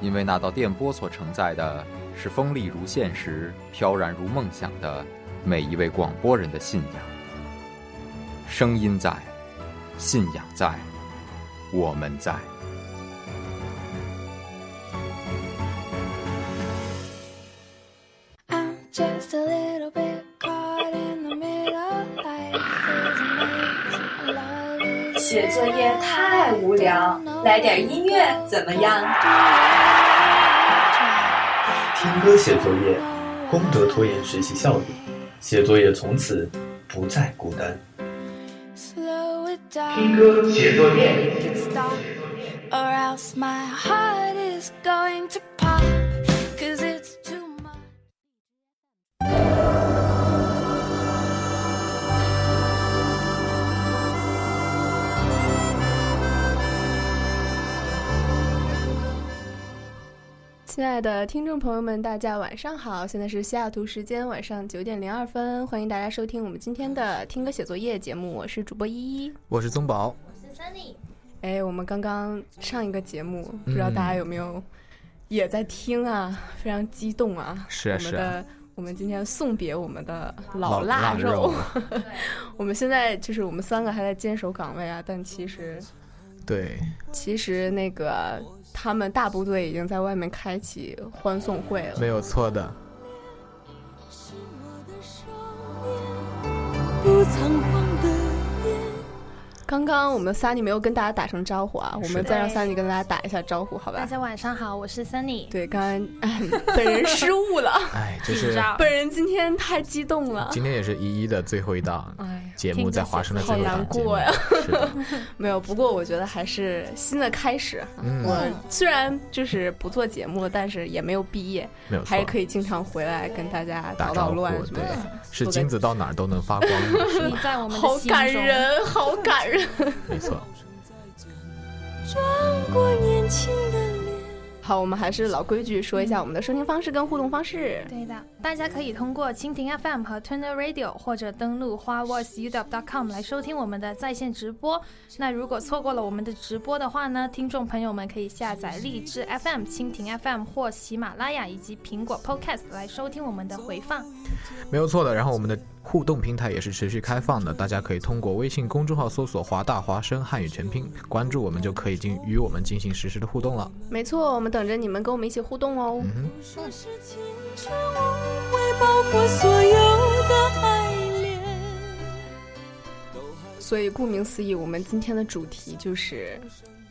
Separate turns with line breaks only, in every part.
因为那道电波所承载的是锋利如现实、飘然如梦想的每一位广播人的信仰。声音在，信仰在，我们在。
写作业太无聊，来点音乐怎么样？
听歌写作业，功德拖延学习效率，写作业从此不再孤单。
听歌写作业。
亲爱的听众朋友们，大家晚上好！现在是西雅图时间晚上九点零二分，欢迎大家收听我们今天的听歌写作业节目。我是主播依依，
我是宗宝，
我是 Sunny。
哎，我们刚刚上一个节目，不知道大家有没有也在听啊？非常激动啊！
是啊是
啊。我们今天送别我们的老
腊
肉。我们现在就是我们三个还在坚守岗位啊，但其实，
对，
其实那个。他们大部队已经在外面开启欢送会了，
没有错的。
刚刚我们 Sunny 没有跟大家打声招呼啊，我们再让 Sunny 跟大家打一下招呼，好吧？
大家晚上好，我是 Sunny。
对，刚刚本人失误了，
哎，就是
本人今天太激动了。
今天也是一一的最后一档节目，在华生的最后一档
节目。好难过呀，没有，不过我觉得还是新的开始。我虽然就是不做节目，但是也没有毕业，还是可以经常回来跟大家
打
捣乱
什么的。是金子到哪儿都能发光。
你在我们
好感人，好感人。
没错。
好，我们还是老规矩，说一下我们的收听方式跟互动方式。
对的，大家可以通过蜻蜓 FM 和 Turner Radio，或者登录花 voiceup.com 来收听我们的在线直播。那如果错过了我们的直播的话呢，听众朋友们可以下载荔枝 FM、蜻蜓 FM 或喜马拉雅以及苹果 Podcast 来收听我们的回放。
没有错的。然后我们的互动平台也是持续开放的，大家可以通过微信公众号搜索“华大华声汉语全拼”，关注我们就可以进与我们进行实时的互动了。
没错，我们等着你们跟我们一起互动哦。
嗯
所以顾名思义，我们今天的主题就是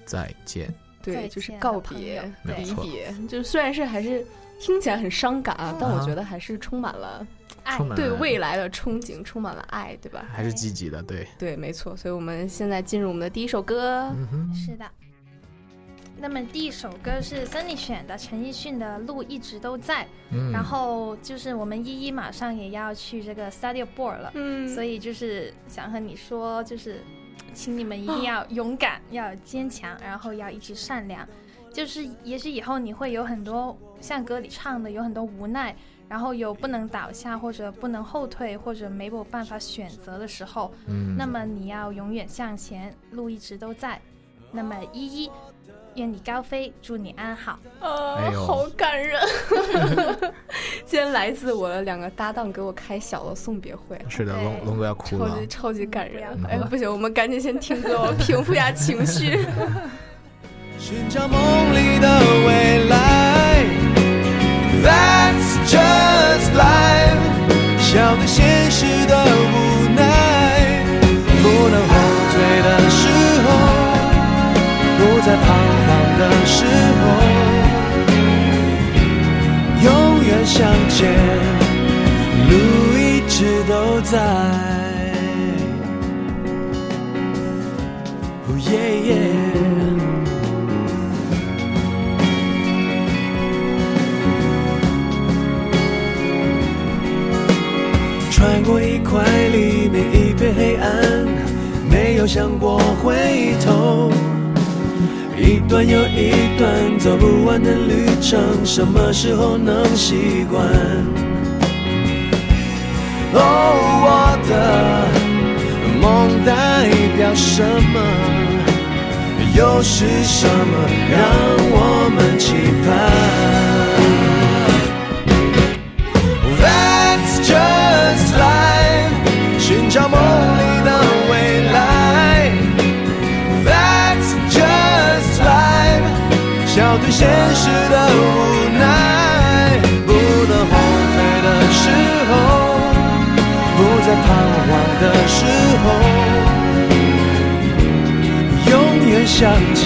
再见。
对，就是告别、
离
别。就虽然是还是听起来很伤感啊，但我觉得还是充满了。
爱
对未来的憧憬充满了爱，对吧？
还是积极的，对
对，没错。所以我们现在进入我们的第一首歌。
是的。那么第一首歌是 Sunny 选的，陈奕迅的《路一直都在》。
嗯。
然后就是我们依依马上也要去这个 Studio Board 了，嗯。所以就是想和你说，就是请你们一定要勇敢，要坚强，然后要一直善良。就是也许以后你会有很多像歌里唱的，有很多无奈。然后有不能倒下或者不能后退或者没有办法选择的时候，
嗯，
那么你要永远向前，路一直都在。那么依依，愿你高飞，祝你安好。
啊，好感人！今天来自我的两个搭档给我开小的送别会，
是的，龙龙哥要哭了，
超级超级感人。哎，不行，我们赶紧先听歌，平复一下情绪。
寻找梦里的未来。That's just life，笑对现实的无奈，不能后退的时候，不再彷徨的时候，永远向前，路一直都在。Oh yeah yeah。穿过一块里面一片黑暗，没有想过回头。一段又一段走不完的旅程，什么时候能习惯？哦，我的梦代表什么？又是什么让我们期盼在彷徨的时候，永远向前，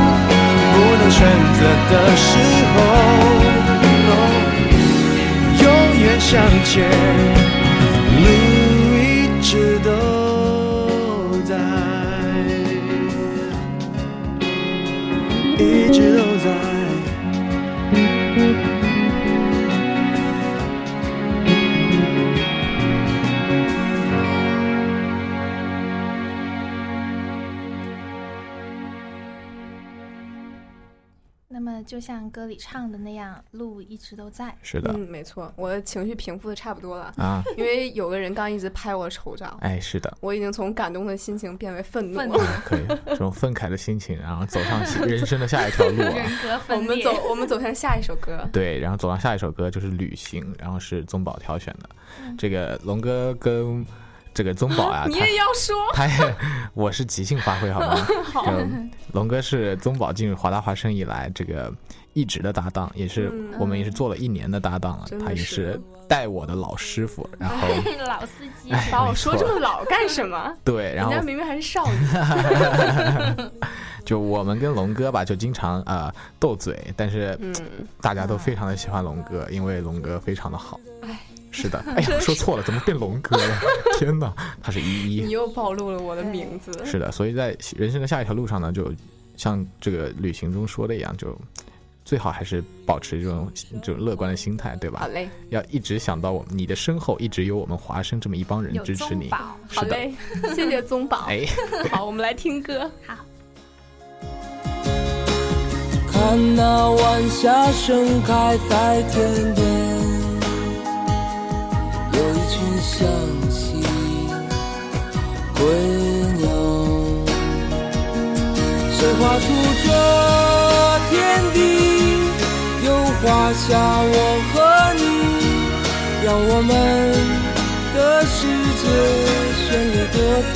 选择的时候，永远向前。
就像歌里唱的那样，路一直都在。
是的，
嗯，没错，我的情绪平复的差不多了啊，因为有个人刚一直拍我的手掌。
哎，是的，
我已经从感动的心情变为愤怒
了。
可以，这种愤慨的心情，然后走上 人生的下一条路啊。
人格分
裂。我们走，我们走向下一首歌。
对，然后走上下一首歌就是《旅行》，然后是宗宝挑选的。这个龙哥跟。这个宗宝啊，
你也要说，
他也，我是即兴发挥，好吗？
好。
龙哥是宗宝进入华大华生以来这个一直的搭档，也是我们也是做了一年的搭档了。他也是带我的老师傅，然后
老司机，
把我说这么老干什么？
对，然后
人家明明还是少女。
就我们跟龙哥吧，就经常啊斗嘴，但是大家都非常的喜欢龙哥，因为龙哥非常的好。
哎。
是的，哎呀，说错了，怎么变龙哥了？天哪，他是一一。
你又暴露了我的名字。
是的，所以在人生的下一条路上呢，就像这个旅行中说的一样，就最好还是保持这种这种乐观的心态，对吧？
好嘞。
要一直想到我们，你的身后一直有我们华生这么一帮人支持你。
好嘞，谢谢宗宝。
哎，
好，我们来听歌。
好。
看那晚霞盛开在天边。有一群想起归鸟，谁画出这天地？又画下我和你，让我们的世界绚丽多彩。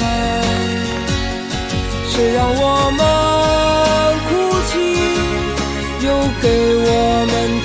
谁让我们哭泣？又给，我们。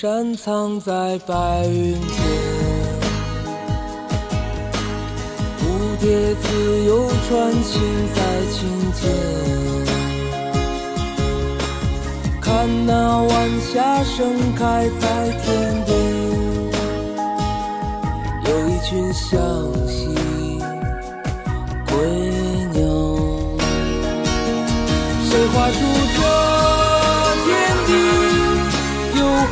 山藏在白云间，蝴蝶自由穿行在青间。看那晚霞盛开在天边，有一群向西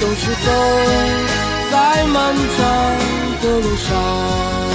总是走在漫长的路上。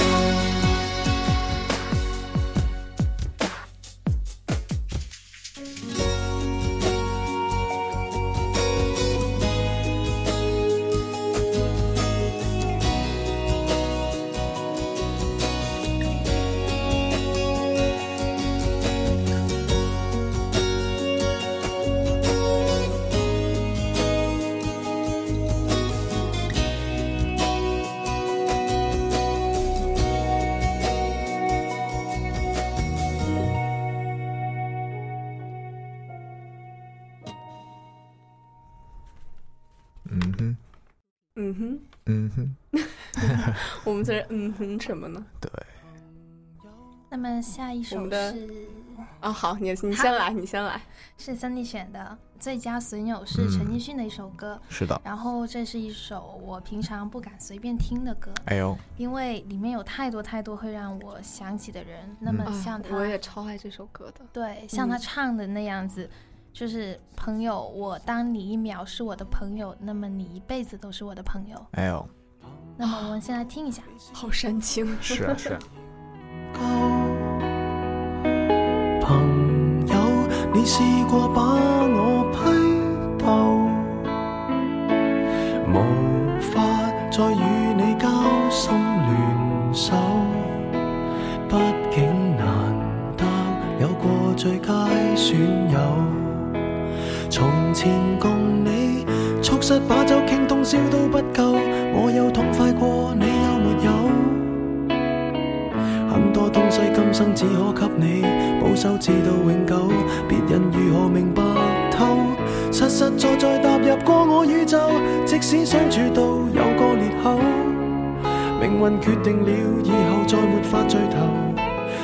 嗯哼什么呢？
对。
那么下一首是
啊，好，你你先来，你先来。
是三弟选的《最佳损友》，是陈奕迅的一首歌。
是的。
然后这是一首我平常不敢随便听的歌。
哎呦。
因为里面有太多太多会让我想起的人。那么像他，
我也超爱这首歌的。
对，像他唱的那样子，就是朋友，我当你一秒是我的朋友，那么你一辈子都是我的朋友。
哎呦。
那么我们先来听一下，
好煽情。
是啊，是啊。
朋友，你试过把我批斗，无法再与你交心联手。毕竟难得有过最佳损友，从前共你促膝把酒倾通宵都不够。我有痛快过，你有没有？很多东西今生只可给你保守，至到永久。别人如何明白透？实实在在踏入过我宇宙，即使相处到有个裂口，命运决定了以后再没法聚头。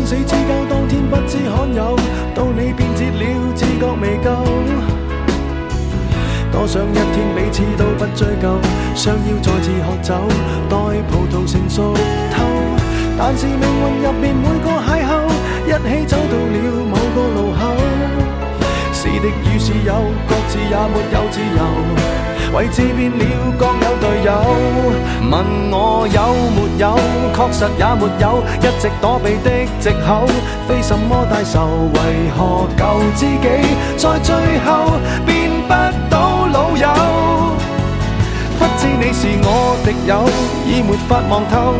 生死之交当天不知罕有，到你变节了，自觉未够。多想一天彼此都不追究，想要再次喝酒，待葡萄成熟透。但是命运入面每个邂逅，一起走到了的。与是有，各自也没有自由。位置变了各有队友。问我有没有，确实也没有，一直躲避的藉口，非什么大仇，为何旧知己在最后变不到老友？不知你是我敌友，已没法望透，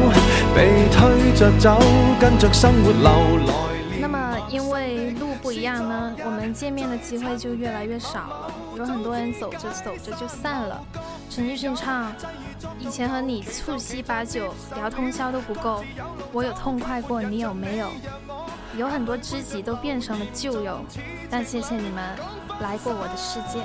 被推着走，跟着生活流来。
见面的机会就越来越少了。有很多人走着走着就散了。陈奕迅唱：“以前和你促膝把酒聊通宵都不够，我有痛快过，你有没有？有很多知己都变成了旧友，但谢谢你们来过我的世界。”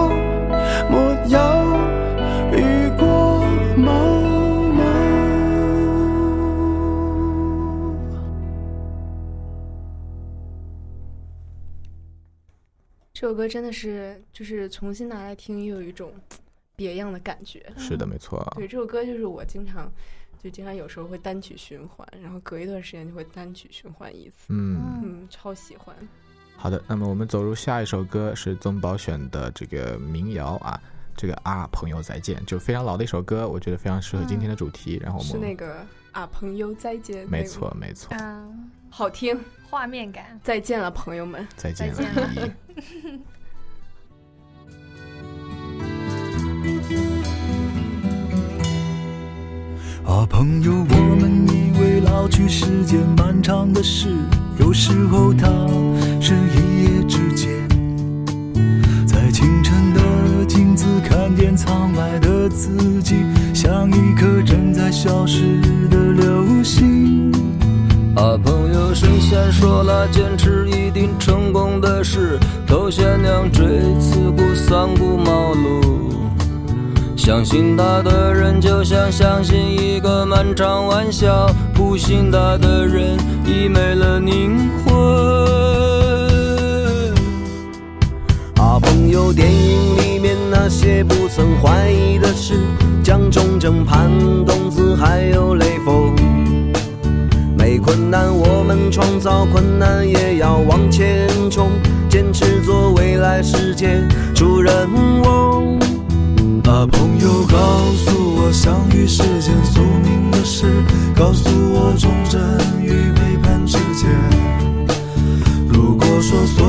这首歌真的是，就是重新拿来听，又有一种别样的感觉。
是的，没错。
对，这首歌就是我经常，就经常有时候会单曲循环，然后隔一段时间就会单曲循环一次。嗯嗯，超喜欢。
好的，那么我们走入下一首歌是宗宝选的这个民谣啊，这个啊朋友再见，就非常老的一首歌，我觉得非常适合今天的主题。然后我们
是那个啊朋友再见，
没错没错，
嗯，
好听。
画面感，
再见了，朋友们，
再见
了。
啊，朋友，我们以为老去是件漫长的事，有时候它是一夜之间。在清晨的镜子看见苍白的自己，像一颗正在消失的。
啊，朋友，神仙说了，坚持一定成功的事，头悬梁锥刺股，三顾茅庐。相信他的人，就像相信一个漫长玩笑；不信他的人，已没了灵魂。啊，朋友，电影里面那些不曾怀疑的事，蒋中正、潘冬子，还有雷锋。没困难，我们创造困难，也要往前冲，坚持做未来世界主人翁。
啊，朋友，告诉我相遇是件宿命的事，告诉我忠贞与背叛之间。如果说所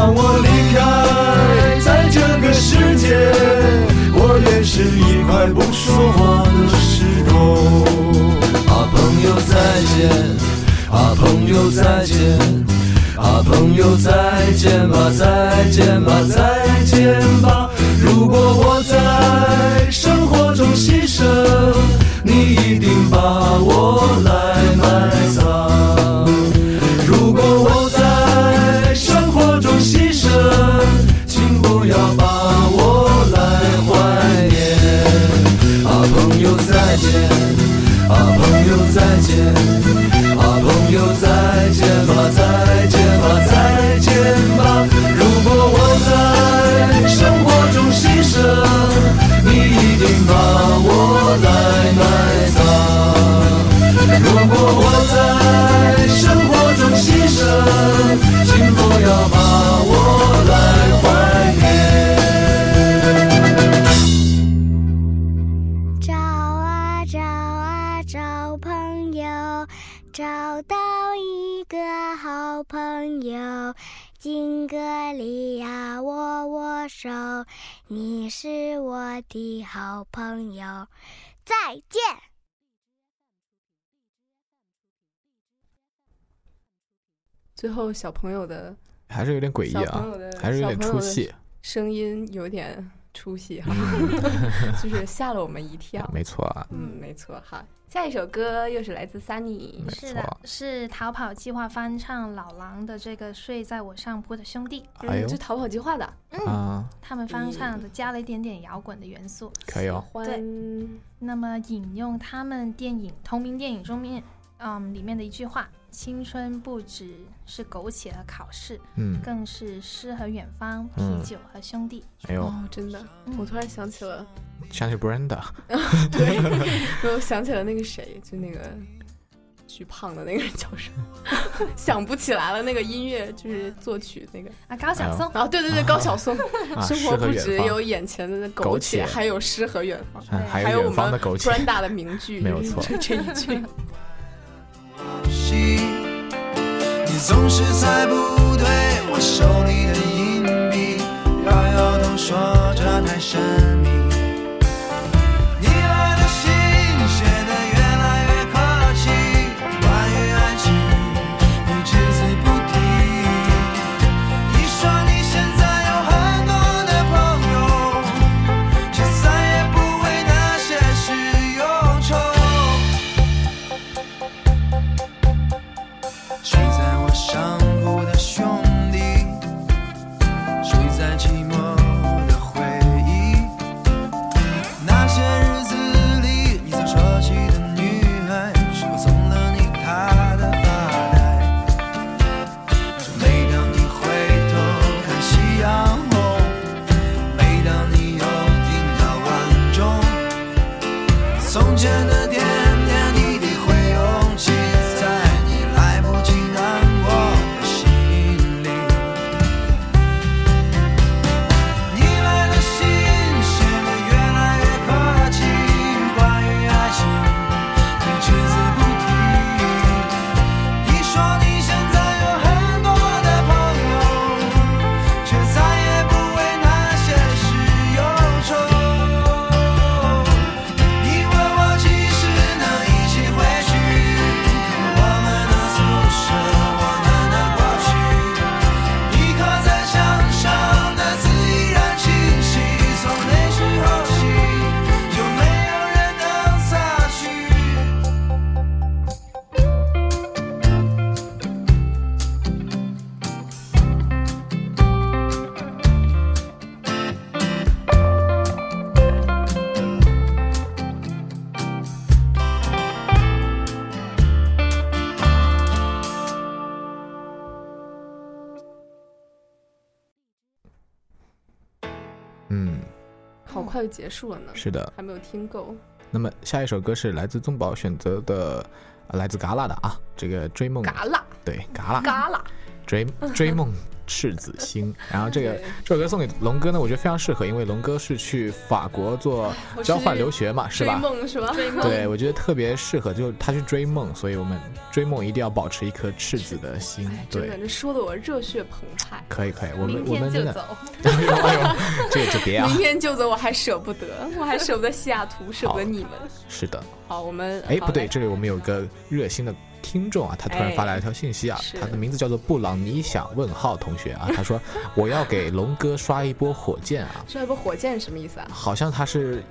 当我离开，在这个世界，我
也是一块不说话的石头。啊，朋友再见。啊，朋友再见！啊，朋友再见吧，再见吧，再见吧。如果我在生活中牺牲，你一定把我你
是我的好朋友，再见。
最后，小朋友的
还是有点诡异啊，还是有点出戏，
声音有点出戏哈，就是吓了我们一跳。
没错啊，
嗯，没错哈。下一首歌又是来自 Sunny，
是的，是逃跑计划翻唱老狼的这个睡在我上铺的兄弟，
嗯，
就逃跑计划的，
嗯，他们翻唱的加了一点点摇滚的元素，
可以哦，
对，那么引用他们电影同名电影中面，嗯，里面的一句话。青春不只是苟且和考试，嗯，更是诗和远方，啤酒和兄弟。
哎呦，
真的，我突然想起了，
想起 Brenda，
对，我想起了那个谁，就那个巨胖的那个人叫什么？想不起来了。那个音乐就是作曲那个
啊，高晓松。
啊，对对对，高晓松。生活不只有眼前的苟且，还有诗和远方，
还
有我们
Brenda
的名句，
没有错，
这一句。
你总是猜不对我手里的硬币，摇摇头说这太神秘。
结束了呢，
是的，
还没有听够。
那么下一首歌是来自宗宝选择的，来自嘎啦的啊，这个追梦。
嘎啦，
对，嘎啦。
嘎啦，
追追梦 赤子心。然后这个这首歌送给龙哥呢，我觉得非常适合，因为龙哥是去法国做交换留学嘛，是吧？
追梦是吧？
追梦。
对，我觉得特别适合，就他去追梦，所以我们追梦一定要保持一颗赤子的心。对，
这说的我热血澎湃。
可以可以，我们我们真的。
哎呦
哎呦，这个就别啊！
明天就走，我还舍不得，我还舍不得西雅图，舍不得你们。
是的。
好，我们
哎不对，这里我们有一个热心的听众啊，他突然发来一条信息啊，他的名字叫做布朗你想问号同学啊，他说我要给龙哥刷一波火箭啊，
刷一波火箭什么意思啊？
好像他是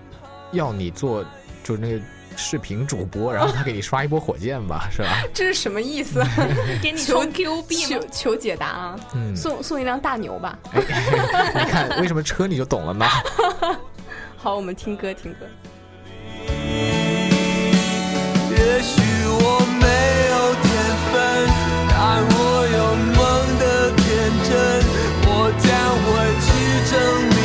要你做就是那个视频主播，然后他给你刷一波火箭吧，是吧？
这是什么意思？
给你充 Q 币
求求解答啊！嗯，送送一辆大牛吧。
你看为什么车你就懂了呢？
好，我们听歌听歌。
也许我真。我将会去证明，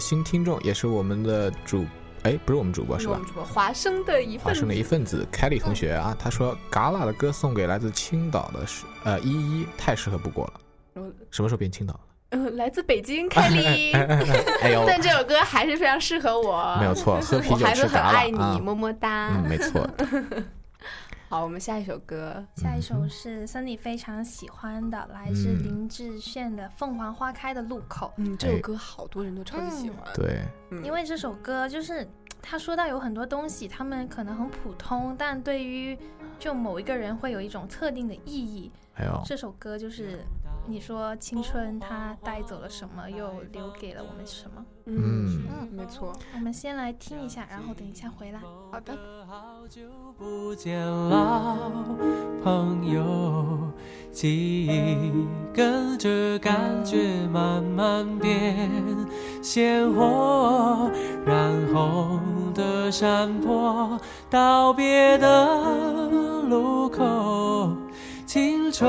新听众也是我们的主，哎，不是我们主播是吧？
华生的一份
华生的一份子，Kelly 同学啊，他说嘎啦的歌送给来自青岛的是呃依依，太适合不过了。什么时候变青岛了？
嗯，来自北京凯里。
哎呦，
但这首歌还是非常适合我。
没有错，喝啤酒
还是很爱你，
啊
么么哒。
嗯，没错。
好，我们下一首歌，
下一首是森里非常喜欢的，来自林志炫的《凤凰花开的路口》。
嗯，这首歌好多人都超级喜欢。
对，
因为这首歌就是他说到有很多东西，他们可能很普通，但对于就某一个人会有一种特定的意义。
还有，
这首歌就是你说青春它带走了什么，又留给了我们什么？
嗯
嗯，没错。
我们先来听一下，然后等一下回来。
好的。
好久不见老朋友，记忆跟着感觉慢慢变鲜活，染红的山坡，道别的路口，青春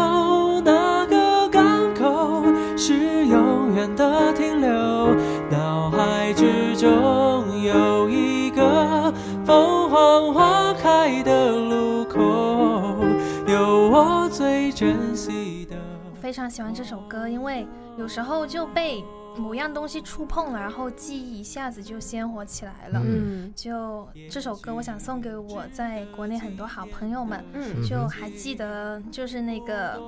非常喜欢这首歌，因为有时候就被某样东西触碰了，然后记忆一下子就鲜活起来了。
嗯，
就这首歌，我想送给我在国内很多好朋友们。
嗯，
就还记得就是那个，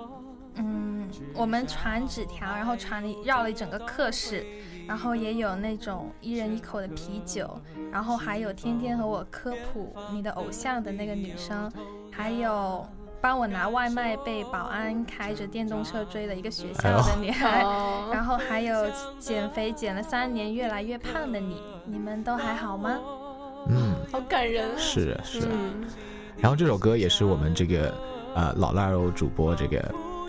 嗯，我们传纸条，然后传了绕了一整个课室，然后也有那种一人一口的啤酒，然后还有天天和我科普你的偶像的那个女生，还有。帮我拿外卖被保安开着电动车追的一个学校的女孩，
哦
然后还有减肥减了三年越来越胖的你，你们都还好吗？
嗯，
好感人。
是是。
嗯
然后这首歌也是我们这个呃老腊肉主播这个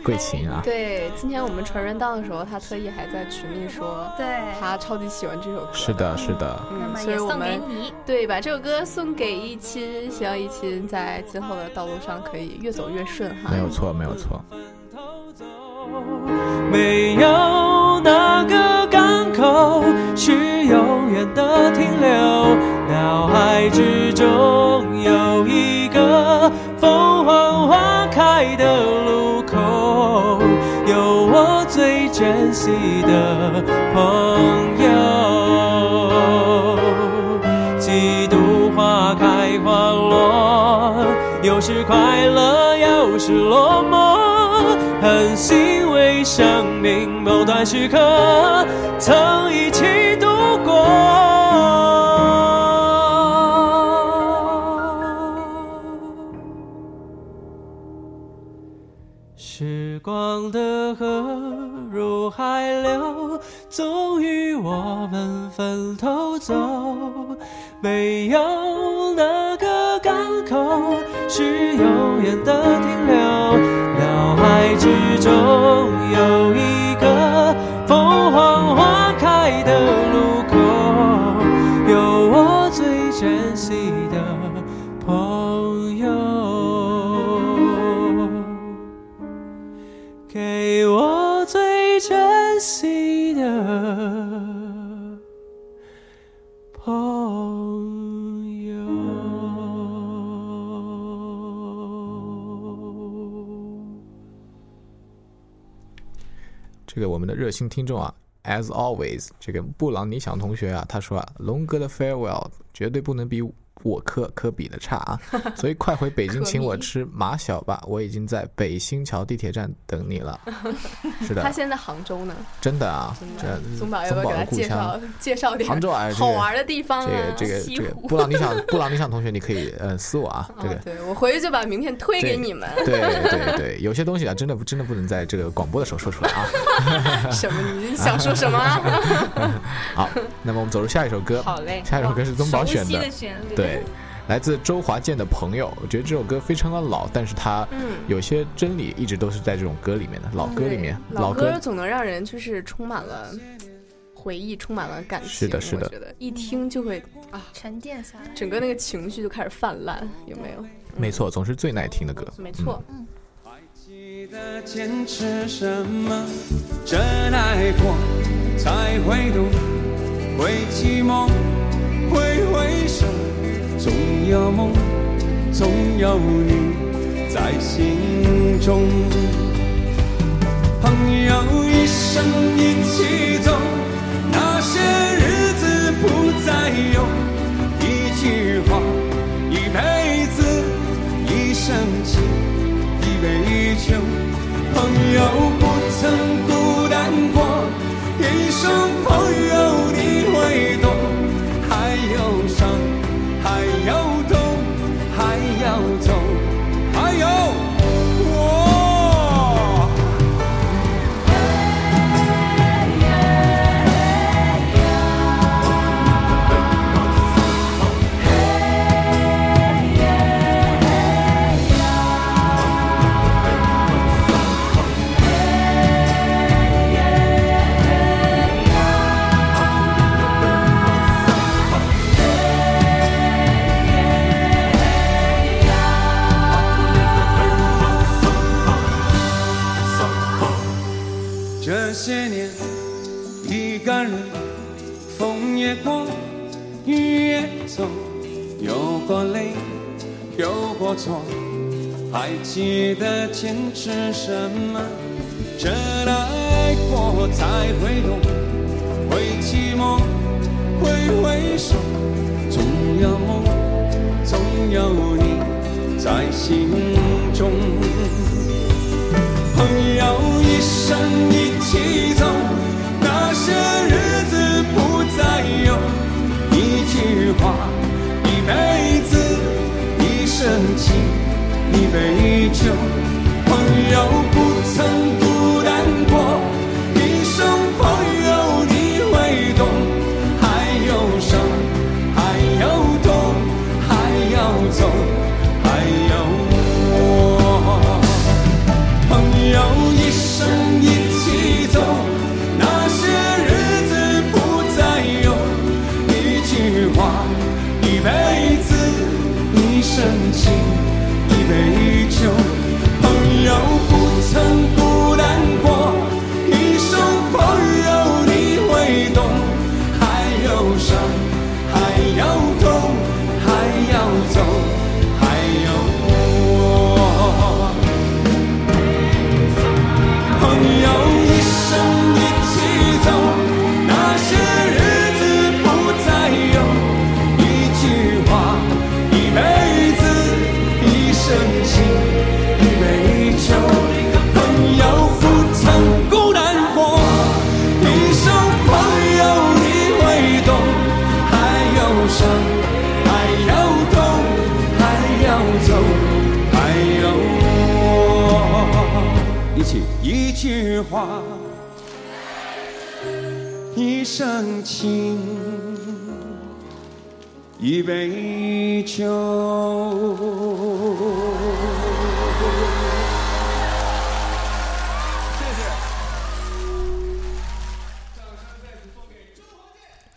桂琴啊，
对，今天我们传人档的时候，他特意还在群里说，
对，
他超级喜欢这首歌。
是的，是的。
那
嗯，所以我
么也送给
们
你。
对把这首歌送给一亲，希望一亲在今后的道路上可以越走越顺哈。
没有错，没有错。
没有哪个港口是永远的停留，脑海之中有一个凤凰花开的路有我最珍惜的朋友。几度花开花落，有时快乐，有时落寞。很欣慰，生命某段时刻曾一起我们分头走。没有哪个港口是永远的停留，脑海之中有一个凤凰
这个我们的热心听众啊，as always，这个布朗尼想同学啊，他说啊，龙哥的 farewell 绝对不能比我科科比的差啊，所以快回北京 请我吃马小吧，我已经在北新桥地铁站等你了。是的，
他现在杭州呢，
真的啊，这
宗宝要不要给他介绍
乡。
介绍点
杭州啊，这个
好玩的地方啊？
这个这个这个布朗尼想布朗尼想同学，你可以呃私我啊，这个
啊，对我回去就把名片推给你们。
对对对，有些东西啊，真的真的不能在这个广播的时候说出来啊。
什么？你想说什么啊？
好，那么我们走入下一首歌。
好嘞
下一首歌是宗宝选
的旋律
对，来自周华健的朋友。我觉得这首歌非常的老，但是它
嗯。
有些真理一直都是在这种歌里面的老歌里面，
老
歌。
歌总能让人就是充满了回忆，充满了感情。
是的，是的，
觉得一听就会啊
沉淀下来，
整个那个情绪就开始泛滥，有没有？
没错，总是最耐听的歌。
没错。
嗯。还记得坚持什么？真爱过才会懂，会寂寞，会回首，总有梦，总有你在心中。朋友一生一起走，那些日子不再有。一句话，一辈子，一生情，一杯酒。朋友不曾孤单过，一生朋友错，还记得坚持什么？真爱过才会懂，会寂寞，会回首，总有梦，总有你在心中。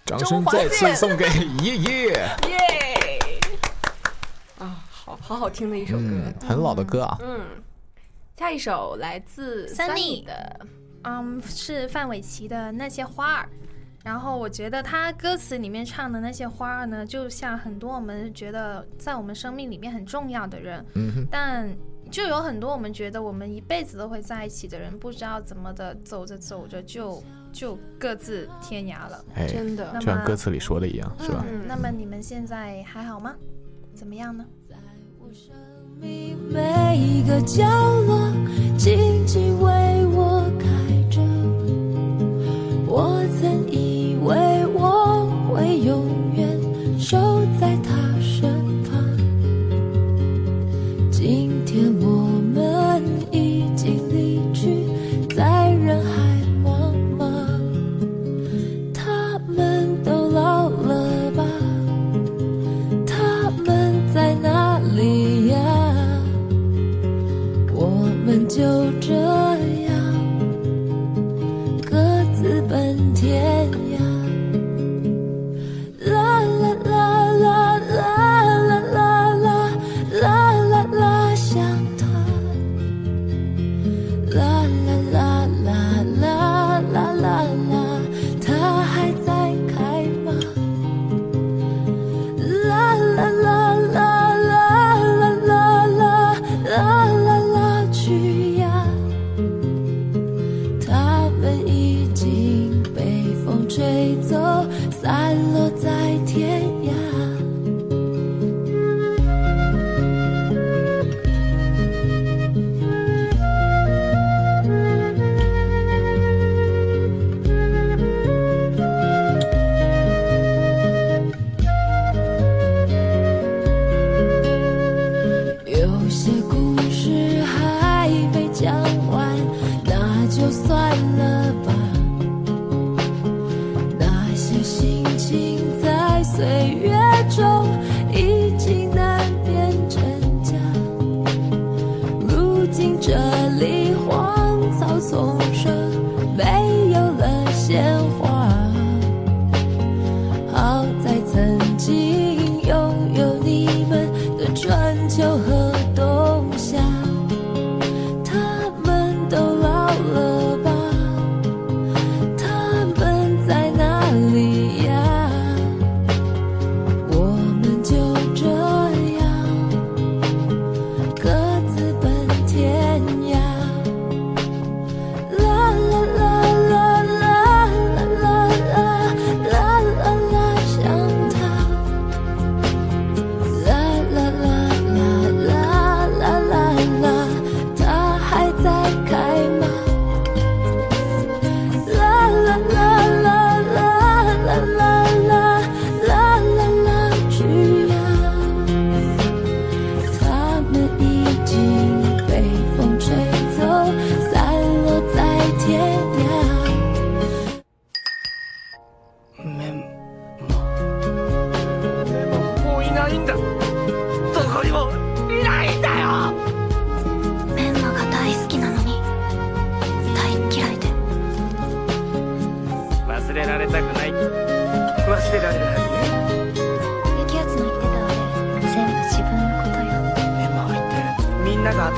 掌声再次送给爷爷！
耶！啊，好好好听的一首歌，
很老的歌啊。
嗯，下一首来自 Sunny 的，
嗯，是范玮琪的那些花儿。然后我觉得他歌词里面唱的那些花儿呢，就像很多我们觉得在我们生命里面很重要的人，
嗯
但就有很多我们觉得我们一辈子都会在一起的人，不知道怎么的走着走着就。就各自天涯了，
真的，
就像歌词里说的一样，是吧？
那么你们现在还好吗？怎么样呢？
在我生命每一个角落，静静为我开着。我曾以为我会永远守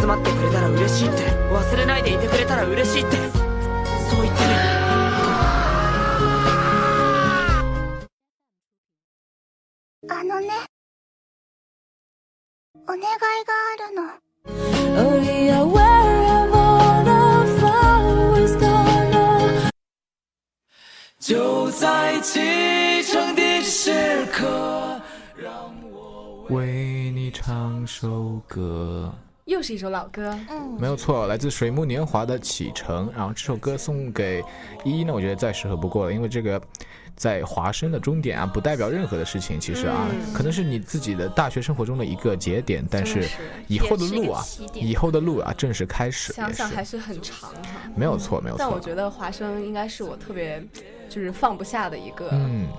まってくれたら嬉しいって。忘れないでいてくれたら嬉しいって。そう言ってる。
首
老歌，
嗯，没有错，来自水木年华的启程。然后这首歌送给依依呢，我觉得再适合不过了，因为这个。在华生的终点啊，不代表任何的事情。其实啊，可能是你自己的大学生活中的一个节点，但是以后的路啊，以后的路啊，正式开始。
想想还是很长哈。
没有错，没有错。
但我觉得华生应该是我特别就是放不下的一个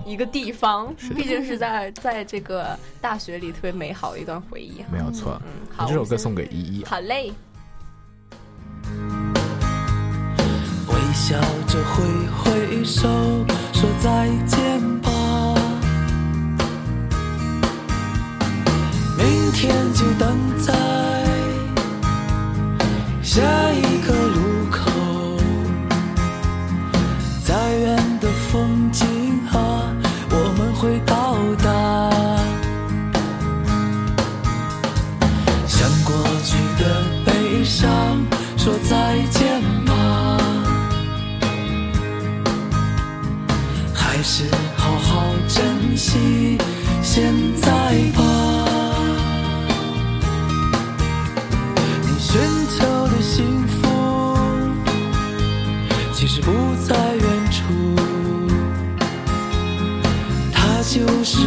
一个地方，毕竟是在在这个大学里特别美好的一段回忆。
没有错。
嗯，好，
这首歌送给依依。
好嘞。
微笑着挥挥手，说再见吧。明天就等在下一个路口，再远的风景啊，我们会到达。向过去的悲伤说再见吧。还是好好珍惜现在吧。你寻求的幸福，其实不在
就是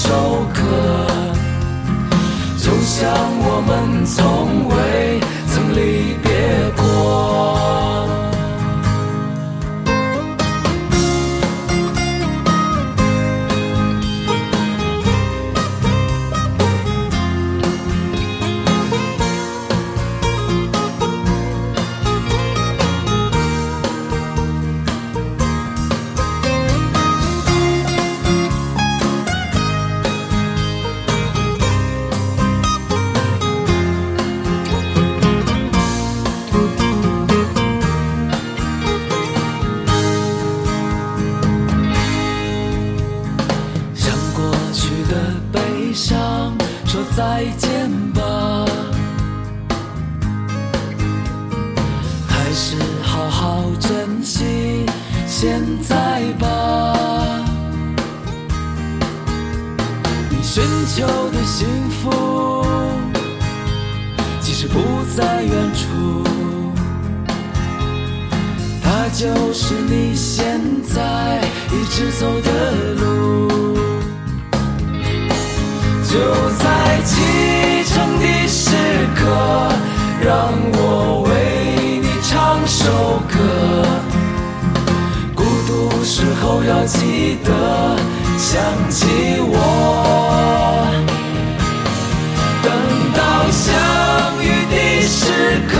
首歌，就像我们从未求的幸福其实不在
远处它就是你现在一直走的路就在启程的时刻让我为你唱首歌孤独时候要记得想起我时刻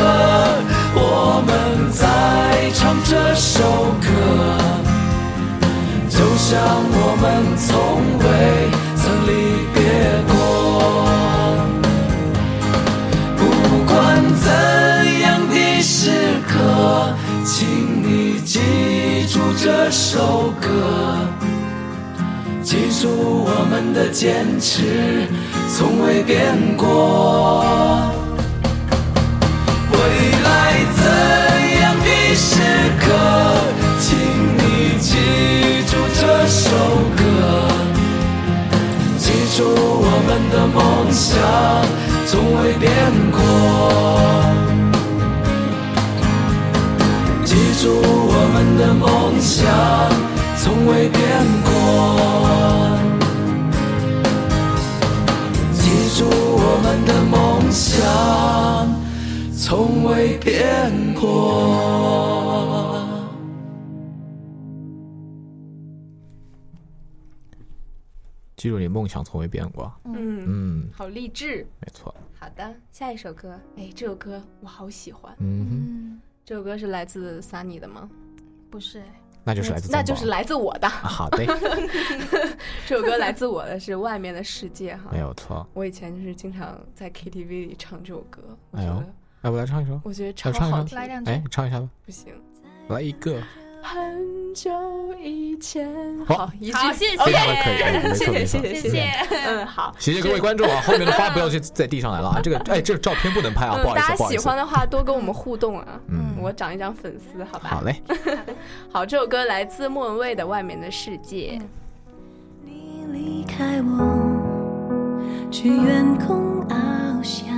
我们在唱这首歌就像我们从未曾离别过。
不管怎样的时刻请你记住
这首歌记住我们的坚持从未变过。未来怎样的时刻请你记住这首歌记住我们的梦想从未变过记住我们的梦想从未变过。记住我们的梦想。从未。变过。
记住，你梦想从未变过。
嗯
嗯，
好励志。
没错。
好的，下一首歌，哎，这首歌我好喜欢。
嗯，
这首歌是来自 Sunny 的吗？
不是，
那就是来自
那就是来自我的。
好的，
这首歌来自我的是《外面的世界》哈，
没有错。
我以前就是经常在 KTV 里唱这首歌。
哎呦，哎，我来唱一首。
我觉得超
好
听。
来两句。
哎，唱一下吧。
不行，
来一个。
很久以前，
好，
一句，
好，谢谢，
谢
谢，谢谢，
谢谢，
嗯，好，
谢谢各位观众啊，后面的花不要去在地上来了啊，这个，哎，这个照片不能拍啊，不好意思，
大家喜欢的话多跟我们互动啊，
嗯，
我涨一涨粉丝，好吧？
好嘞，
好，这首歌来自莫文蔚的《外面的世界》。
你离开我，去远空翱翔。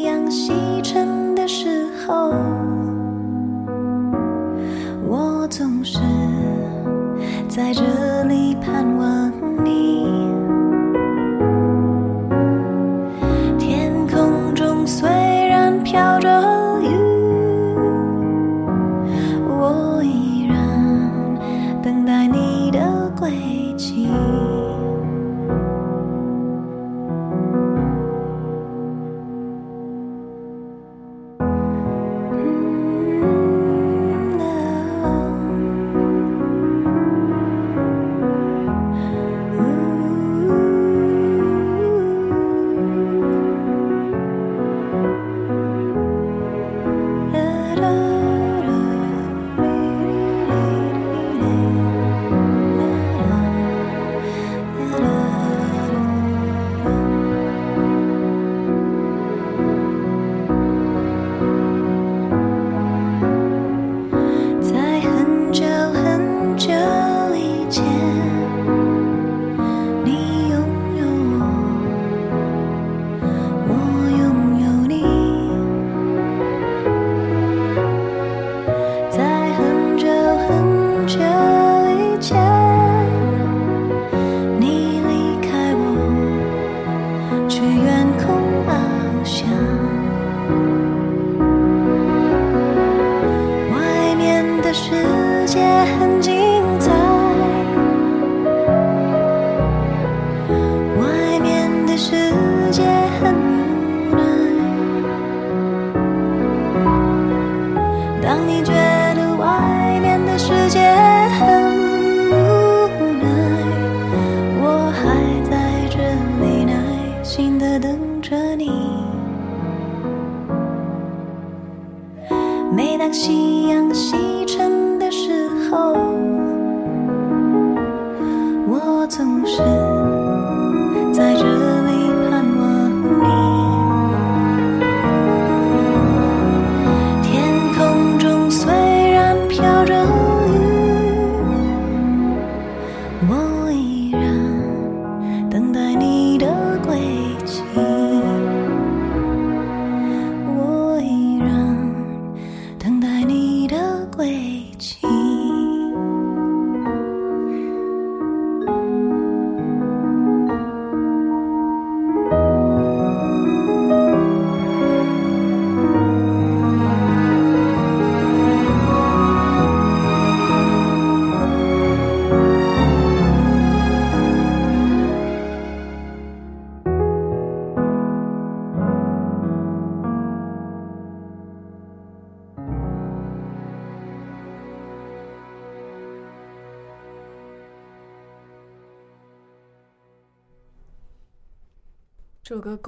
夕阳西沉的时候，我总是在这里盼望你。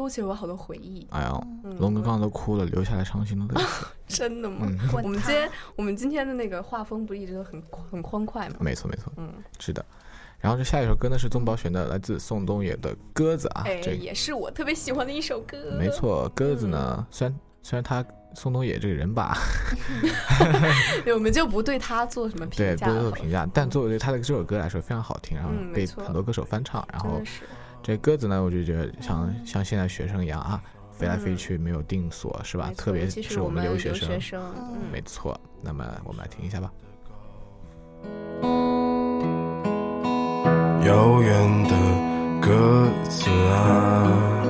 勾起了我好多回忆。
哎呦，龙哥刚刚都哭了，流下来伤心的泪水。
真的吗？我们今天我们今天的那个画风不一直都很很欢快吗？
没错没错，
嗯，
是的。然后这下一首歌呢是宗宝选的，来自宋冬野的《鸽子》啊，这
也是我特别喜欢的一首歌。
没错，鸽子呢，虽然虽然他宋冬野这个人吧，
我们就不对他做什么评
价，对，不做评价。但作为对他的这首歌来说，非常好听，然后被很多歌手翻唱。然后这鸽子呢，我就觉得像像现在学生一样啊，飞来飞去没有定所，是吧？特别是
我
们
留学
生，没错。那么我们来听一下吧。
遥远的鸽子啊，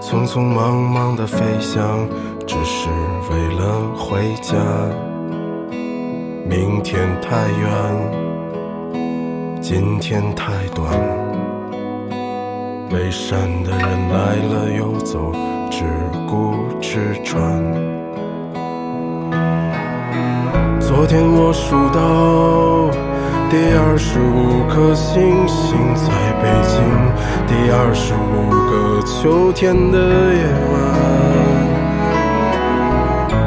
匆匆忙忙的飞翔，只是为了回家。明天太远，今天太短，背山的人来了又走，只顾吃穿。昨天我数到。第二十五颗星星在北京，第二十五个秋天的夜晚，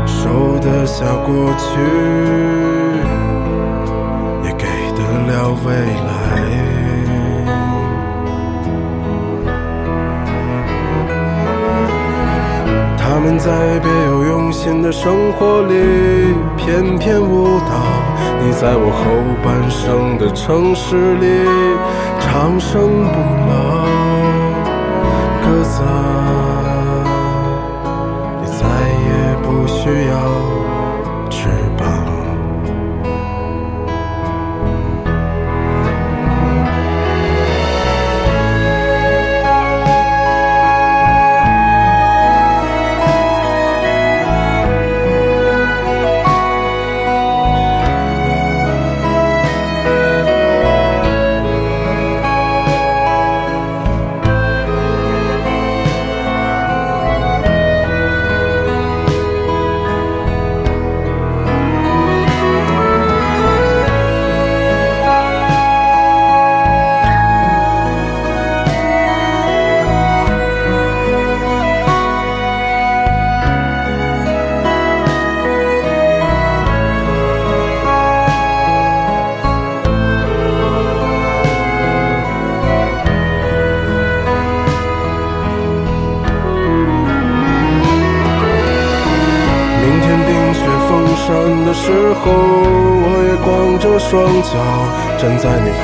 收得下过去，也给得了未来。在别有用心的生活里翩翩舞蹈。你在我后半生的城市里长生不老，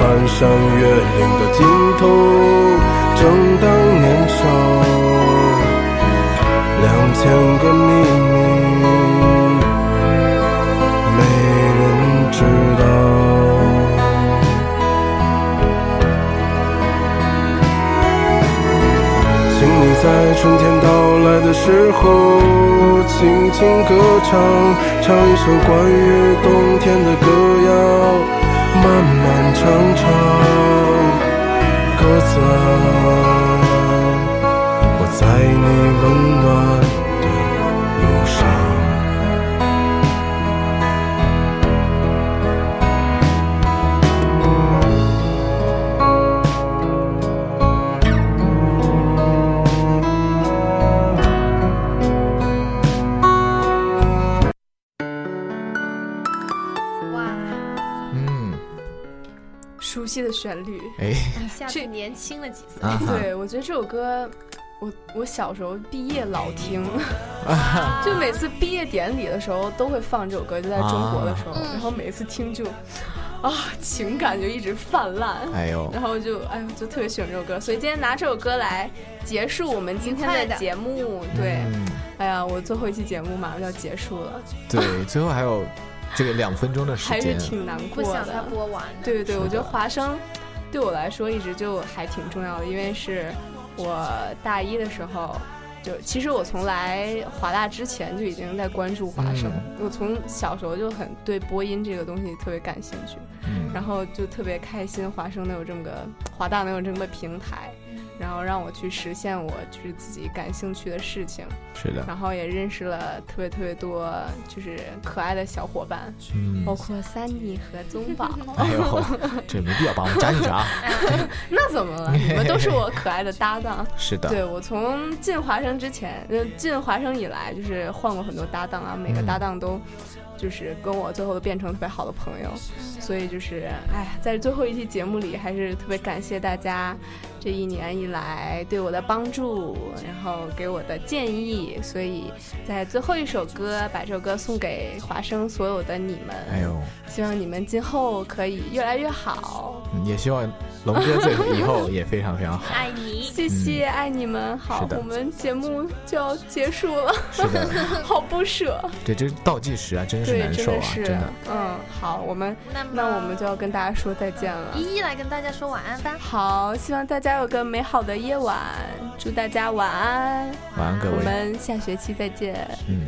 翻山越岭的尽头，正当年少，两千个秘密没人知道。请你在春天到来的时候，轻轻歌唱，唱一首关于冬天的歌。长长，歌颂，我在你温暖
旋律，
哎，
一下子年轻了几岁。
对，我觉得这首歌，我我小时候毕业老听，就每次毕业典礼的时候都会放这首歌，就在中国的时候，然后每次听就啊，情感就一直泛滥。
哎呦，
然后就哎呦，就特别喜欢这首歌，所以今天拿这首歌来结束我们今天的节目。对，哎呀，我最后一期节目马上就要结束了。
对，最后还有。这个两分钟的时间
还是挺难过的。不
想它播完。
对对对，我觉得华生对我来说一直就还挺重要的，因为是我大一的时候就，其实我从来华大之前就已经在关注华生。我从小时候就很对播音这个东西特别感兴趣，然后就特别开心华生能有这么个华大能有这么个平台。然后让我去实现我就是自己感兴趣的事情，
是的。
然后也认识了特别特别多就是可爱的小伙伴，嗯，包括三妮和宗宝。
哎呦，这没必要把我们加进去啊。
那怎么了？你们都是我可爱的搭档。
是的。
对我从进华生之前，呃，进华生以来就是换过很多搭档啊，每个搭档都。就是跟我最后都变成特别好的朋友。所以就是，哎，在最后一期节目里，还是特别感谢大家。这一年以来对我的帮助，然后给我的建议，所以在最后一首歌，把这首歌送给华生所有的你们。
哎呦，
希望你们今后可以越来越好。
也希望龙哥以后也非常非常好。
爱你，
谢谢，爱你们。好，我们节目就要结束了。
是的，
好不舍。
对，这倒计时啊，真是难受啊，真的。
嗯，好，我们那我们就要跟大家说再见了。
一一来跟大家说晚安吧。
好，希望大家。有个美好的夜晚，祝大家晚安，
晚安各位，
我们下学期再见。
嗯。